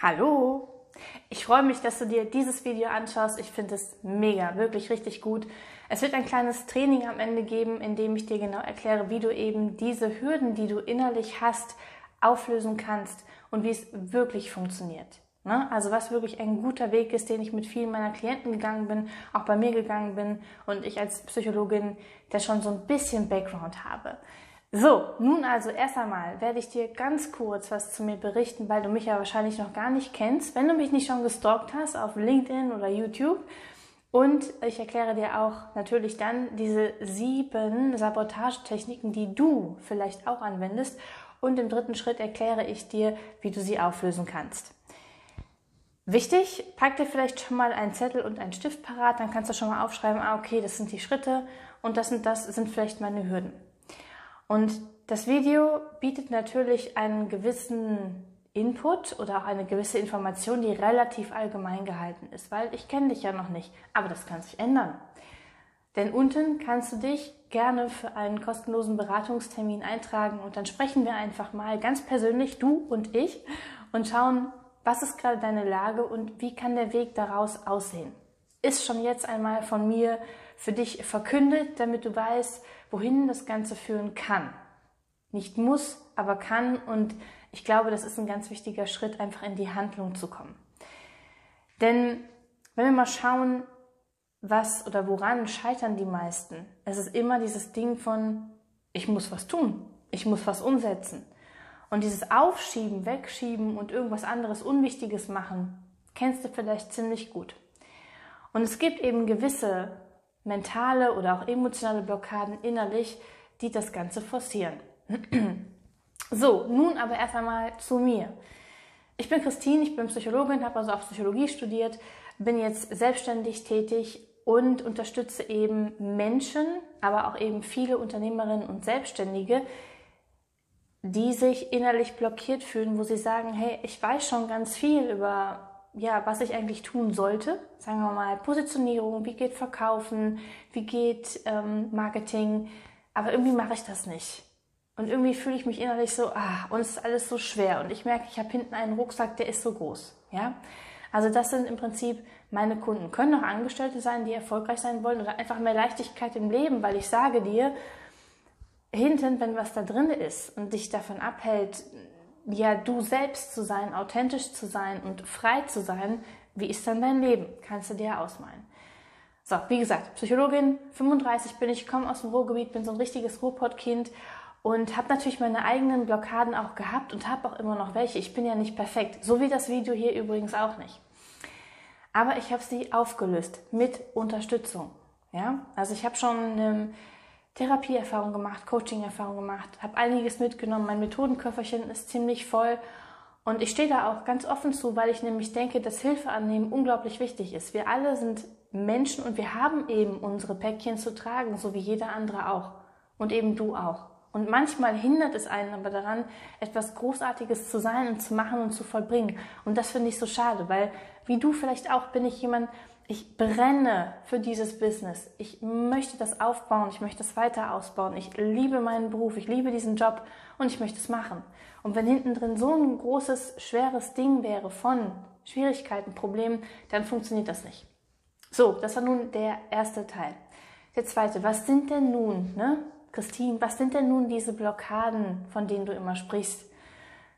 Hallo! Ich freue mich, dass du dir dieses Video anschaust. Ich finde es mega, wirklich richtig gut. Es wird ein kleines Training am Ende geben, in dem ich dir genau erkläre, wie du eben diese Hürden, die du innerlich hast, auflösen kannst und wie es wirklich funktioniert. Ne? Also was wirklich ein guter Weg ist, den ich mit vielen meiner Klienten gegangen bin, auch bei mir gegangen bin und ich als Psychologin, der schon so ein bisschen Background habe. So, nun also erst einmal werde ich dir ganz kurz was zu mir berichten, weil du mich ja wahrscheinlich noch gar nicht kennst, wenn du mich nicht schon gestalkt hast auf LinkedIn oder YouTube. Und ich erkläre dir auch natürlich dann diese sieben Sabotagetechniken, die du vielleicht auch anwendest. Und im dritten Schritt erkläre ich dir, wie du sie auflösen kannst. Wichtig, pack dir vielleicht schon mal einen Zettel und einen Stift parat, dann kannst du schon mal aufschreiben, ah, okay, das sind die Schritte und das und das sind vielleicht meine Hürden. Und das Video bietet natürlich einen gewissen Input oder auch eine gewisse Information, die relativ allgemein gehalten ist, weil ich kenne dich ja noch nicht, aber das kann sich ändern. Denn unten kannst du dich gerne für einen kostenlosen Beratungstermin eintragen und dann sprechen wir einfach mal ganz persönlich, du und ich, und schauen, was ist gerade deine Lage und wie kann der Weg daraus aussehen. Ist schon jetzt einmal von mir für dich verkündet, damit du weißt, wohin das Ganze führen kann. Nicht muss, aber kann und ich glaube, das ist ein ganz wichtiger Schritt, einfach in die Handlung zu kommen. Denn wenn wir mal schauen, was oder woran scheitern die meisten, es ist immer dieses Ding von, ich muss was tun, ich muss was umsetzen. Und dieses Aufschieben, Wegschieben und irgendwas anderes Unwichtiges machen, kennst du vielleicht ziemlich gut. Und es gibt eben gewisse mentale oder auch emotionale Blockaden innerlich, die das Ganze forcieren. so, nun aber erst einmal zu mir. Ich bin Christine, ich bin Psychologin, habe also auch Psychologie studiert, bin jetzt selbstständig tätig und unterstütze eben Menschen, aber auch eben viele Unternehmerinnen und Selbstständige, die sich innerlich blockiert fühlen, wo sie sagen, hey, ich weiß schon ganz viel über ja, was ich eigentlich tun sollte. Sagen wir mal Positionierung, wie geht Verkaufen, wie geht ähm, Marketing, aber irgendwie mache ich das nicht. Und irgendwie fühle ich mich innerlich so, ah, und es ist alles so schwer. Und ich merke, ich habe hinten einen Rucksack, der ist so groß. Ja, also das sind im Prinzip meine Kunden. Können auch Angestellte sein, die erfolgreich sein wollen oder einfach mehr Leichtigkeit im Leben, weil ich sage dir, hinten, wenn was da drin ist und dich davon abhält, ja, du selbst zu sein, authentisch zu sein und frei zu sein, wie ist dann dein Leben? Kannst du dir ausmalen. So, wie gesagt, Psychologin, 35 bin ich, komme aus dem Ruhrgebiet, bin so ein richtiges Ruhrpottkind und habe natürlich meine eigenen Blockaden auch gehabt und habe auch immer noch welche. Ich bin ja nicht perfekt, so wie das Video hier übrigens auch nicht. Aber ich habe sie aufgelöst mit Unterstützung. Ja, also ich habe schon ähm, Therapieerfahrung gemacht, Coaching-Erfahrung gemacht, habe einiges mitgenommen. Mein Methodenköfferchen ist ziemlich voll. Und ich stehe da auch ganz offen zu, weil ich nämlich denke, dass Hilfe annehmen unglaublich wichtig ist. Wir alle sind Menschen und wir haben eben unsere Päckchen zu tragen, so wie jeder andere auch. Und eben du auch. Und manchmal hindert es einen aber daran, etwas Großartiges zu sein und zu machen und zu vollbringen. Und das finde ich so schade, weil wie du vielleicht auch bin ich jemand, ich brenne für dieses Business. Ich möchte das aufbauen, ich möchte es weiter ausbauen. Ich liebe meinen Beruf, ich liebe diesen Job und ich möchte es machen. Und wenn hinten drin so ein großes, schweres Ding wäre von Schwierigkeiten, Problemen, dann funktioniert das nicht. So, das war nun der erste Teil. Der zweite, was sind denn nun, ne, Christine, was sind denn nun diese Blockaden, von denen du immer sprichst?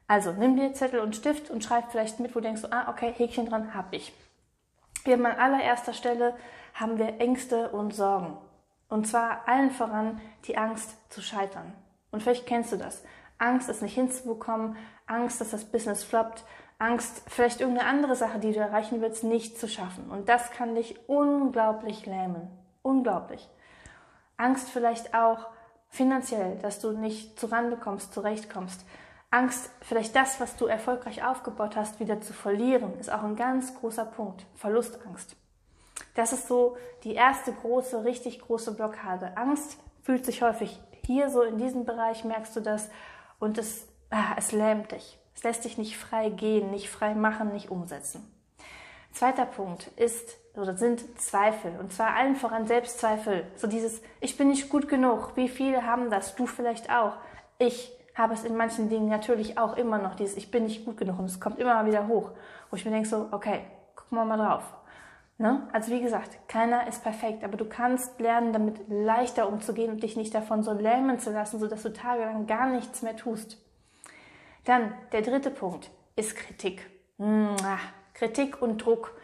Also, nimm dir Zettel und Stift und schreib vielleicht mit, wo du denkst, ah, okay, Häkchen dran, hab ich. Wir haben an allererster Stelle haben wir Ängste und Sorgen. Und zwar allen voran die Angst zu scheitern. Und vielleicht kennst du das. Angst, es nicht hinzubekommen, Angst, dass das Business floppt, Angst, vielleicht irgendeine andere Sache, die du erreichen willst, nicht zu schaffen. Und das kann dich unglaublich lähmen. Unglaublich. Angst vielleicht auch finanziell, dass du nicht zurande kommst, zurechtkommst. Angst, vielleicht das, was du erfolgreich aufgebaut hast, wieder zu verlieren, ist auch ein ganz großer Punkt. Verlustangst. Das ist so die erste große, richtig große Blockade. Angst fühlt sich häufig hier so in diesem Bereich, merkst du das, und es, ah, es lähmt dich. Es lässt dich nicht frei gehen, nicht frei machen, nicht umsetzen. Zweiter Punkt ist oder sind Zweifel. Und zwar allen voran Selbstzweifel. So dieses, ich bin nicht gut genug. Wie viele haben das? Du vielleicht auch. Ich habe es in manchen Dingen natürlich auch immer noch, dieses Ich bin nicht gut genug und es kommt immer mal wieder hoch, wo ich mir denke so, okay, gucken wir mal drauf. Ne? Also wie gesagt, keiner ist perfekt, aber du kannst lernen, damit leichter umzugehen und dich nicht davon so lähmen zu lassen, sodass du tagelang gar nichts mehr tust. Dann der dritte Punkt ist Kritik. Kritik und Druck.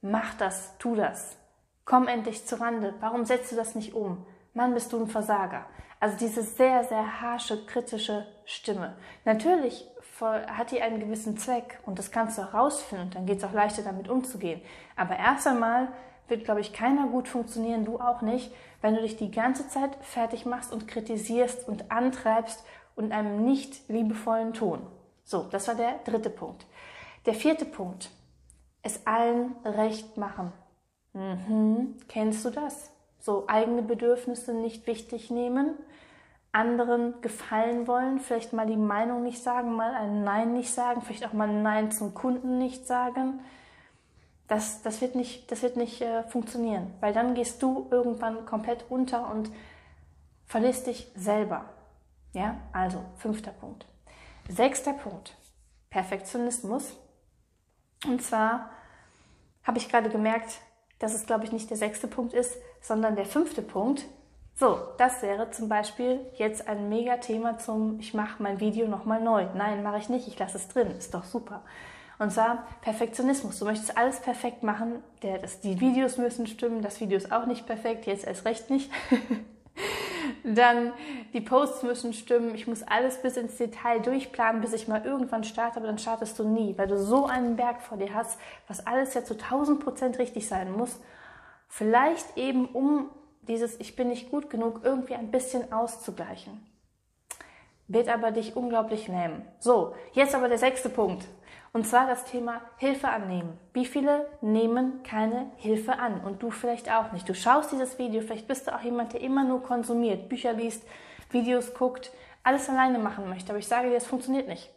Mach das, tu das. Komm endlich zu Rande. Warum setzt du das nicht um? Mann, bist du ein Versager. Also diese sehr, sehr harsche, kritische Stimme. Natürlich hat die einen gewissen Zweck und das kannst du auch rausfinden dann geht es auch leichter damit umzugehen. Aber erst einmal wird, glaube ich, keiner gut funktionieren, du auch nicht, wenn du dich die ganze Zeit fertig machst und kritisierst und antreibst und einem nicht liebevollen Ton. So, das war der dritte Punkt. Der vierte Punkt, es allen recht machen. Mhm. Kennst du das? So eigene Bedürfnisse nicht wichtig nehmen, anderen gefallen wollen, vielleicht mal die Meinung nicht sagen, mal ein Nein nicht sagen, vielleicht auch mal ein Nein zum Kunden nicht sagen. Das, das wird nicht, das wird nicht äh, funktionieren, weil dann gehst du irgendwann komplett unter und verlierst dich selber. Ja, also fünfter Punkt. Sechster Punkt. Perfektionismus. Und zwar habe ich gerade gemerkt, dass es, glaube ich, nicht der sechste Punkt ist, sondern der fünfte Punkt. So, das wäre zum Beispiel jetzt ein Mega-Thema zum Ich mache mein Video nochmal neu. Nein, mache ich nicht, ich lasse es drin. Ist doch super. Und zwar Perfektionismus. Du möchtest alles perfekt machen. Der, das, die Videos müssen stimmen. Das Video ist auch nicht perfekt. Jetzt erst recht nicht. Dann die Posts müssen stimmen. Ich muss alles bis ins Detail durchplanen, bis ich mal irgendwann starte, aber dann startest du nie, weil du so einen Berg vor dir hast, was alles ja zu 1000 Prozent richtig sein muss. Vielleicht eben, um dieses Ich bin nicht gut genug irgendwie ein bisschen auszugleichen. Wird aber dich unglaublich nehmen. So, jetzt aber der sechste Punkt. Und zwar das Thema Hilfe annehmen. Wie viele nehmen keine Hilfe an? Und du vielleicht auch nicht. Du schaust dieses Video, vielleicht bist du auch jemand, der immer nur konsumiert, Bücher liest, Videos guckt, alles alleine machen möchte. Aber ich sage dir, es funktioniert nicht.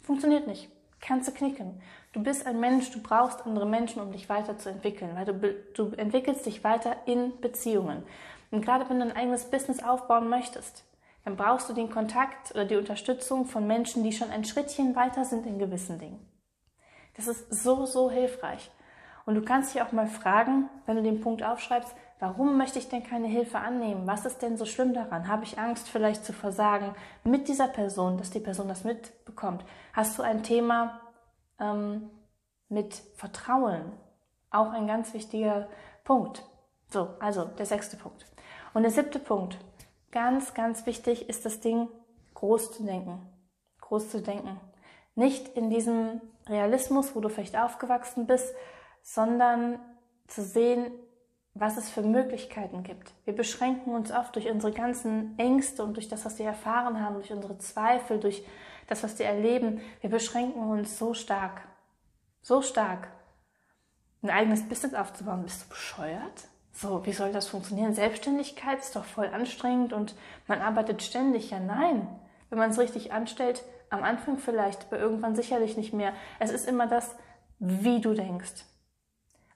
Funktioniert nicht. Kannst du knicken. Du bist ein Mensch, du brauchst andere Menschen, um dich weiterzuentwickeln, weil du, du entwickelst dich weiter in Beziehungen. Und gerade wenn du ein eigenes Business aufbauen möchtest, dann brauchst du den Kontakt oder die Unterstützung von Menschen, die schon ein Schrittchen weiter sind in gewissen Dingen. Das ist so, so hilfreich. Und du kannst dich auch mal fragen, wenn du den Punkt aufschreibst, warum möchte ich denn keine Hilfe annehmen? Was ist denn so schlimm daran? Habe ich Angst vielleicht zu versagen mit dieser Person, dass die Person das mitbekommt? Hast du ein Thema ähm, mit Vertrauen? Auch ein ganz wichtiger Punkt. So, also der sechste Punkt. Und der siebte Punkt, Ganz, ganz wichtig ist das Ding, groß zu denken. Groß zu denken. Nicht in diesem Realismus, wo du vielleicht aufgewachsen bist, sondern zu sehen, was es für Möglichkeiten gibt. Wir beschränken uns oft durch unsere ganzen Ängste und durch das, was wir erfahren haben, durch unsere Zweifel, durch das, was wir erleben. Wir beschränken uns so stark. So stark. Ein eigenes Business aufzubauen. Bist du bescheuert? So, wie soll das funktionieren? Selbstständigkeit ist doch voll anstrengend und man arbeitet ständig. Ja, nein. Wenn man es richtig anstellt, am Anfang vielleicht, aber irgendwann sicherlich nicht mehr. Es ist immer das, wie du denkst.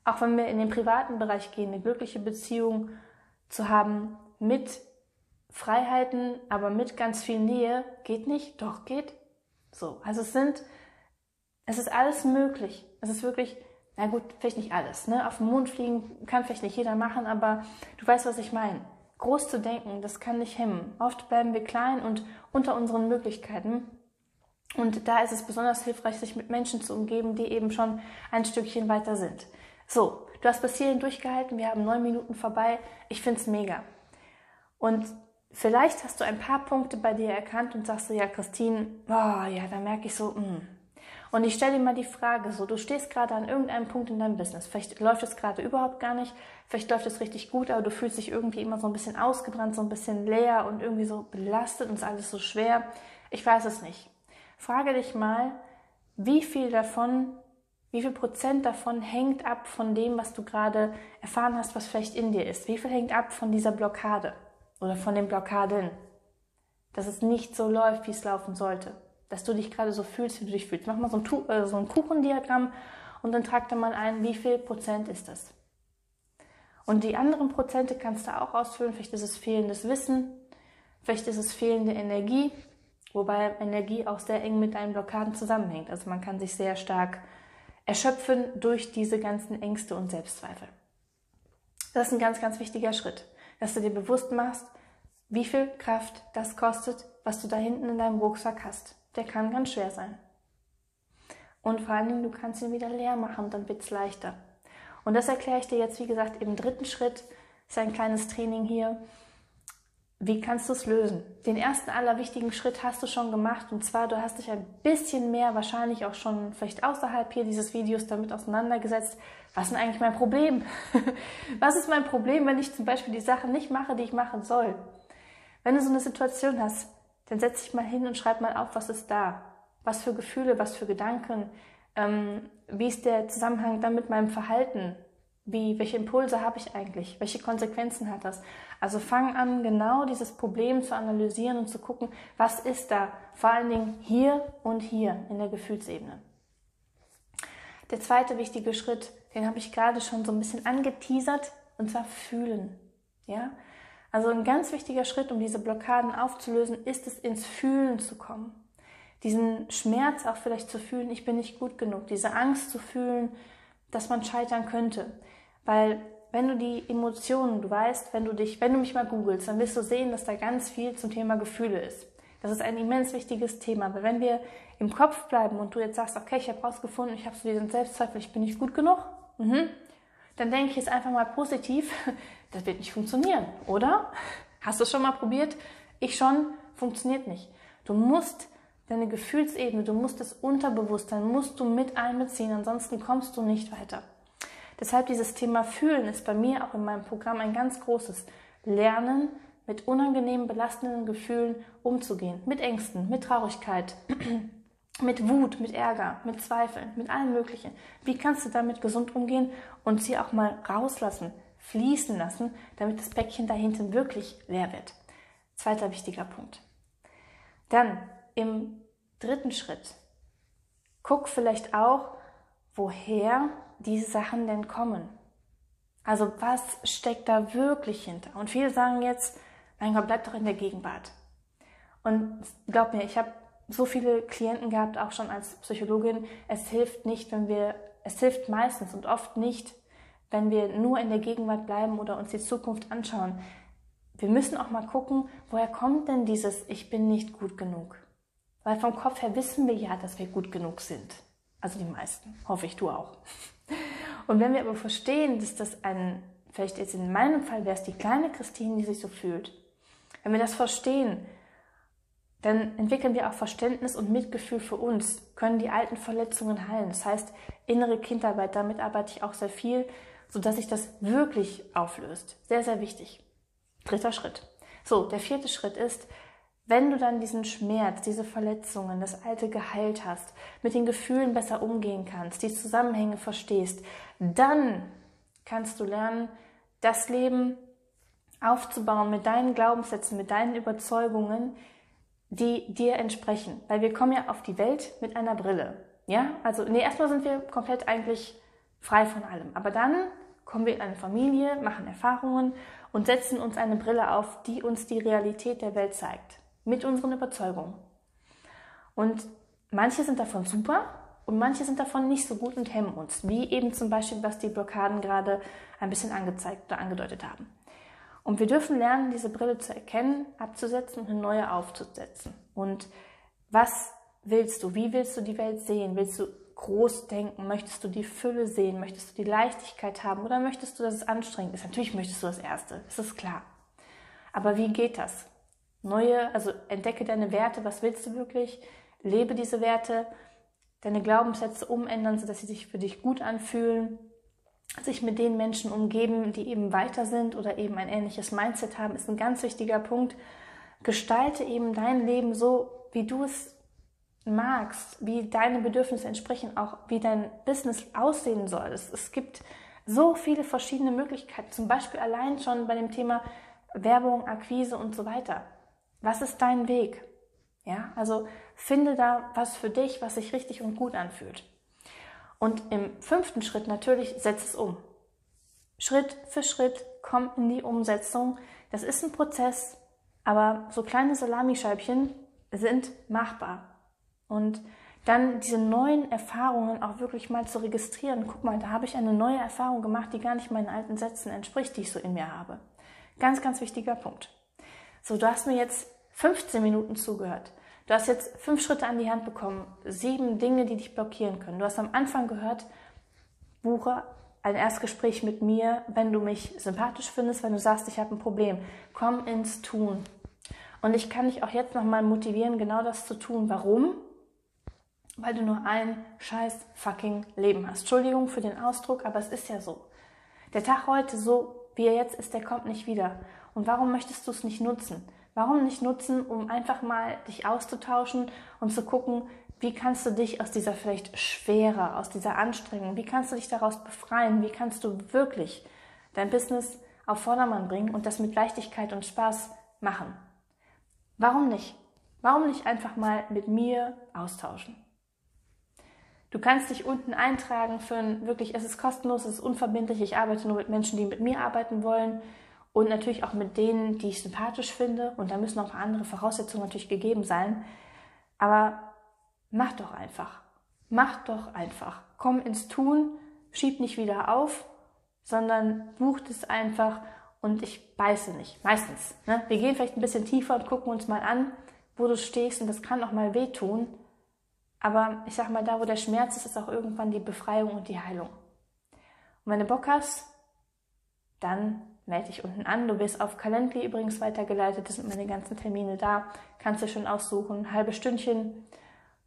Auch wenn wir in den privaten Bereich gehen, eine glückliche Beziehung zu haben mit Freiheiten, aber mit ganz viel Nähe, geht nicht? Doch, geht. So. Also es sind, es ist alles möglich. Es ist wirklich na gut, vielleicht nicht alles. Ne? Auf den Mond fliegen kann vielleicht nicht jeder machen, aber du weißt, was ich meine. Groß zu denken, das kann nicht hemmen. Oft bleiben wir klein und unter unseren Möglichkeiten. Und da ist es besonders hilfreich, sich mit Menschen zu umgeben, die eben schon ein Stückchen weiter sind. So, du hast bis hierhin durchgehalten, wir haben neun Minuten vorbei. Ich find's mega. Und vielleicht hast du ein paar Punkte bei dir erkannt und sagst so, ja, Christine, oh, ja, da merke ich so, mh, hm, und ich stelle dir mal die Frage, so du stehst gerade an irgendeinem Punkt in deinem Business. Vielleicht läuft es gerade überhaupt gar nicht, vielleicht läuft es richtig gut, aber du fühlst dich irgendwie immer so ein bisschen ausgebrannt, so ein bisschen leer und irgendwie so belastet und ist alles so schwer. Ich weiß es nicht. Frage dich mal, wie viel davon, wie viel Prozent davon hängt ab von dem, was du gerade erfahren hast, was vielleicht in dir ist? Wie viel hängt ab von dieser Blockade oder von den Blockaden? Dass es nicht so läuft, wie es laufen sollte dass du dich gerade so fühlst, wie du dich fühlst. Mach mal so ein, äh, so ein Kuchendiagramm und dann trag da mal ein, wie viel Prozent ist das. Und die anderen Prozente kannst du auch ausfüllen. Vielleicht ist es fehlendes Wissen, vielleicht ist es fehlende Energie, wobei Energie auch sehr eng mit deinen Blockaden zusammenhängt. Also man kann sich sehr stark erschöpfen durch diese ganzen Ängste und Selbstzweifel. Das ist ein ganz, ganz wichtiger Schritt, dass du dir bewusst machst, wie viel Kraft das kostet, was du da hinten in deinem Rucksack hast. Der kann ganz schwer sein. Und vor allen Dingen, du kannst ihn wieder leer machen, dann wird es leichter. Und das erkläre ich dir jetzt, wie gesagt, im dritten Schritt. Ist ein kleines Training hier. Wie kannst du es lösen? Den ersten allerwichtigen Schritt hast du schon gemacht und zwar, du hast dich ein bisschen mehr, wahrscheinlich auch schon vielleicht außerhalb hier dieses Videos damit auseinandergesetzt. Was ist denn eigentlich mein Problem? was ist mein Problem, wenn ich zum Beispiel die Sachen nicht mache, die ich machen soll? Wenn du so eine Situation hast, dann setz dich mal hin und schreib mal auf, was ist da? Was für Gefühle, was für Gedanken? Ähm, wie ist der Zusammenhang dann mit meinem Verhalten? Wie, welche Impulse habe ich eigentlich? Welche Konsequenzen hat das? Also fang an, genau dieses Problem zu analysieren und zu gucken, was ist da? Vor allen Dingen hier und hier in der Gefühlsebene. Der zweite wichtige Schritt, den habe ich gerade schon so ein bisschen angeteasert, und zwar fühlen. Ja? Also ein ganz wichtiger Schritt, um diese Blockaden aufzulösen, ist es, ins Fühlen zu kommen. Diesen Schmerz auch vielleicht zu fühlen, ich bin nicht gut genug. Diese Angst zu fühlen, dass man scheitern könnte. Weil wenn du die Emotionen, du weißt, wenn du dich, wenn du mich mal googelst, dann wirst du sehen, dass da ganz viel zum Thema Gefühle ist. Das ist ein immens wichtiges Thema. Weil wenn wir im Kopf bleiben und du jetzt sagst, okay, ich habe rausgefunden, ich habe so diesen Selbstzweifel, ich bin nicht gut genug, mhm. Dann denke ich jetzt einfach mal positiv, das wird nicht funktionieren, oder? Hast du es schon mal probiert? Ich schon, funktioniert nicht. Du musst deine Gefühlsebene, du musst das Unterbewusstsein, musst du mit einbeziehen, ansonsten kommst du nicht weiter. Deshalb dieses Thema Fühlen ist bei mir auch in meinem Programm ein ganz großes Lernen, mit unangenehmen, belastenden Gefühlen umzugehen, mit Ängsten, mit Traurigkeit, mit Wut, mit Ärger, mit Zweifeln, mit allem Möglichen. Wie kannst du damit gesund umgehen und sie auch mal rauslassen, fließen lassen, damit das Päckchen da hinten wirklich leer wird? Zweiter wichtiger Punkt. Dann im dritten Schritt, guck vielleicht auch, woher diese Sachen denn kommen. Also was steckt da wirklich hinter? Und viele sagen jetzt, mein Gott, bleib doch in der Gegenwart. Und glaub mir, ich habe so viele Klienten gehabt, auch schon als Psychologin. Es hilft nicht, wenn wir, es hilft meistens und oft nicht, wenn wir nur in der Gegenwart bleiben oder uns die Zukunft anschauen. Wir müssen auch mal gucken, woher kommt denn dieses Ich bin nicht gut genug? Weil vom Kopf her wissen wir ja, dass wir gut genug sind. Also die meisten. Hoffe ich, du auch. Und wenn wir aber verstehen, dass das ein, vielleicht jetzt in meinem Fall wäre es die kleine Christine, die sich so fühlt. Wenn wir das verstehen, dann entwickeln wir auch Verständnis und Mitgefühl für uns, können die alten Verletzungen heilen. Das heißt, innere Kindarbeit, damit arbeite ich auch sehr viel, sodass sich das wirklich auflöst. Sehr, sehr wichtig. Dritter Schritt. So, der vierte Schritt ist, wenn du dann diesen Schmerz, diese Verletzungen, das Alte geheilt hast, mit den Gefühlen besser umgehen kannst, die Zusammenhänge verstehst, dann kannst du lernen, das Leben aufzubauen mit deinen Glaubenssätzen, mit deinen Überzeugungen, die dir entsprechen. Weil wir kommen ja auf die Welt mit einer Brille. Ja, also, nee, erstmal sind wir komplett eigentlich frei von allem. Aber dann kommen wir in eine Familie, machen Erfahrungen und setzen uns eine Brille auf, die uns die Realität der Welt zeigt mit unseren Überzeugungen. Und manche sind davon super und manche sind davon nicht so gut und hemmen uns, wie eben zum Beispiel, was die Blockaden gerade ein bisschen angezeigt oder angedeutet haben. Und wir dürfen lernen, diese Brille zu erkennen, abzusetzen und eine neue aufzusetzen. Und was willst du? Wie willst du die Welt sehen? Willst du groß denken? Möchtest du die Fülle sehen? Möchtest du die Leichtigkeit haben? Oder möchtest du, dass es anstrengend ist? Natürlich möchtest du das Erste, das ist klar. Aber wie geht das? neue, also entdecke deine Werte, was willst du wirklich, lebe diese Werte, deine Glaubenssätze umändern, sodass sie sich für dich gut anfühlen, sich mit den Menschen umgeben, die eben weiter sind oder eben ein ähnliches Mindset haben, ist ein ganz wichtiger Punkt. Gestalte eben dein Leben so, wie du es magst, wie deine Bedürfnisse entsprechen, auch wie dein Business aussehen soll. Es, es gibt so viele verschiedene Möglichkeiten, zum Beispiel allein schon bei dem Thema Werbung, Akquise und so weiter. Was ist dein Weg? Ja, also finde da was für dich, was sich richtig und gut anfühlt. Und im fünften Schritt natürlich setz es um. Schritt für Schritt komm in die Umsetzung. Das ist ein Prozess, aber so kleine Salamischeibchen sind machbar. Und dann diese neuen Erfahrungen auch wirklich mal zu registrieren. Guck mal, da habe ich eine neue Erfahrung gemacht, die gar nicht meinen alten Sätzen entspricht, die ich so in mir habe. Ganz, ganz wichtiger Punkt. So, du hast mir jetzt 15 Minuten zugehört. Du hast jetzt fünf Schritte an die Hand bekommen, sieben Dinge, die dich blockieren können. Du hast am Anfang gehört, buche ein Erstgespräch mit mir, wenn du mich sympathisch findest, wenn du sagst, ich habe ein Problem. Komm ins Tun. Und ich kann dich auch jetzt nochmal motivieren, genau das zu tun. Warum? Weil du nur ein scheiß fucking Leben hast. Entschuldigung für den Ausdruck, aber es ist ja so. Der Tag heute, so wie er jetzt ist, der kommt nicht wieder. Und warum möchtest du es nicht nutzen? Warum nicht nutzen, um einfach mal dich auszutauschen und zu gucken, wie kannst du dich aus dieser vielleicht Schwere, aus dieser Anstrengung, wie kannst du dich daraus befreien, wie kannst du wirklich dein Business auf Vordermann bringen und das mit Leichtigkeit und Spaß machen? Warum nicht? Warum nicht einfach mal mit mir austauschen? Du kannst dich unten eintragen für ein wirklich, es ist kostenlos, es ist unverbindlich. Ich arbeite nur mit Menschen, die mit mir arbeiten wollen und natürlich auch mit denen, die ich sympathisch finde. Und da müssen auch andere Voraussetzungen natürlich gegeben sein. Aber mach doch einfach. Mach doch einfach. Komm ins Tun, schieb nicht wieder auf, sondern bucht es einfach und ich beiße nicht. Meistens. Ne? Wir gehen vielleicht ein bisschen tiefer und gucken uns mal an, wo du stehst und das kann auch mal wehtun. Aber ich sag mal, da wo der Schmerz ist, ist auch irgendwann die Befreiung und die Heilung. Und wenn du Bock hast, dann melde dich unten an. Du wirst auf Calendly übrigens weitergeleitet. Das sind meine ganzen Termine da. Kannst du schon aussuchen. Ein halbes Stündchen.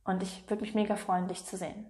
Und ich würde mich mega freuen, dich zu sehen.